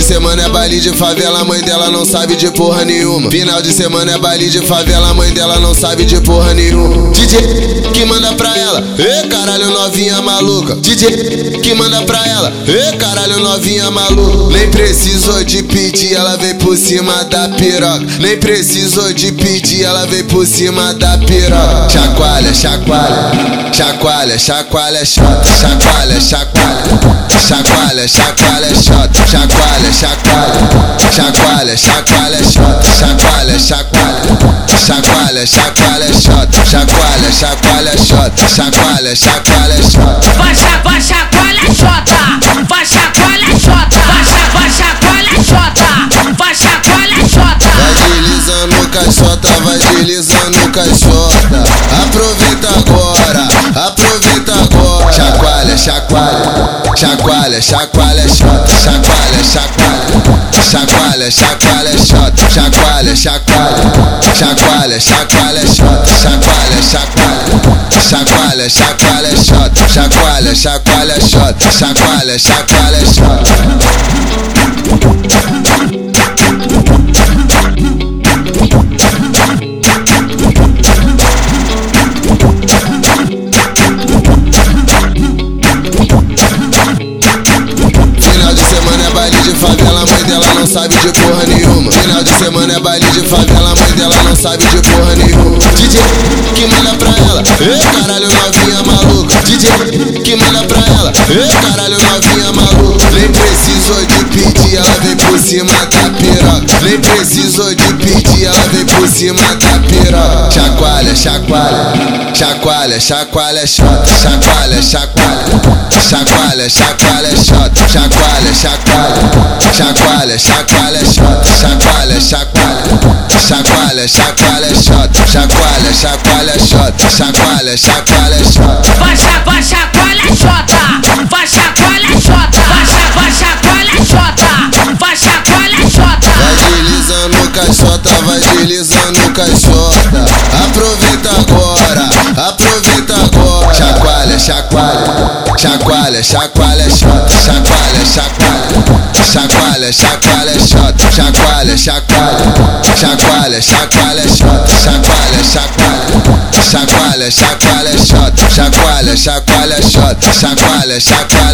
semana é baile de favela, mãe dela não sabe de porra nenhuma. Final de semana é baile de favela, mãe dela não sabe de porra nenhuma. DJ que manda pra ela, ê caralho novinha maluca. DJ que manda pra ela, ê caralho novinha maluca. Nem precisou de pedir, ela veio por cima da piroca. Nem precisou de pedir, ela veio por cima da piroca. Chacoalha, chacoalha, chacoalha, chacoalha, chota, chacoalha, chacoalha. Chacoalha, chacoalha, chota, chacoalha, chacoalha, chacoalha, chacoalha, chota, chacoalha, chacoalha, chacoalha, chacoalha, chota, chacoalha, chacoalha, chota, chacoalha, chacoalha, chota. Vai, vai, chacoalha, chota, vai, chacoalha, chota, vai, vai, chacoalha, chota, vai, chacoalha, chota. Vai deslizando caixota, vai chacoalha. Chacoalha, shot, chacoalha, chacoalha, chacoalha, chacoalha, shot, chacoalha, chacoalha, chacoalha, chacoalha, shot, chacoalha, chacoalha, chacoalha, chacoalha, shot, chacoalha, chacoalha, shot, chacoalha, chacoalha, shot. Sabe de porra nenhuma. Final de semana é baile de favela, a mãe dela não sabe de porra nenhuma. DJ que manda pra ela, caralho novinha maluca. DJ que manda pra ela, caralho novinha maluca. Nem precisou de pedir, ela vem por cima da piroca. Nem precisou de pedir, ela vem por cima da piroca. Chacoalha, chacoalha, chacoalha, chacoalha, chota, chacoalha, chacoalha. Chacoalha, chacoalha, chota, chacoalha, chacoalha, chacoalha, chacoalha, shot, chacoalha, chacoalha, chacoalha, chacoalha, shot, chacoalha, chacoalha, shot, chacoalha, chacoalha, shot. Vai, vai, chacoalha, chota, vai, chacoalha, chota, vai, chacoalha, chota, vai, chacoalha, chota. Vai deslizando caixota, vai deslizando caixota. Aproveita agora, aproveita agora. Chacoalha, chacoalha, chacoalha, chacoalha, shot, chacoalha, chacoalha chacoalha, chacoalha, shot, chacoalha, chacoalha, chacoalha, chacoalha, shot, chacoalha, chacoalha, chacoalha, chacoalha, shot, chacoalha, chacoalha, shot, chacoalha, chacoalha.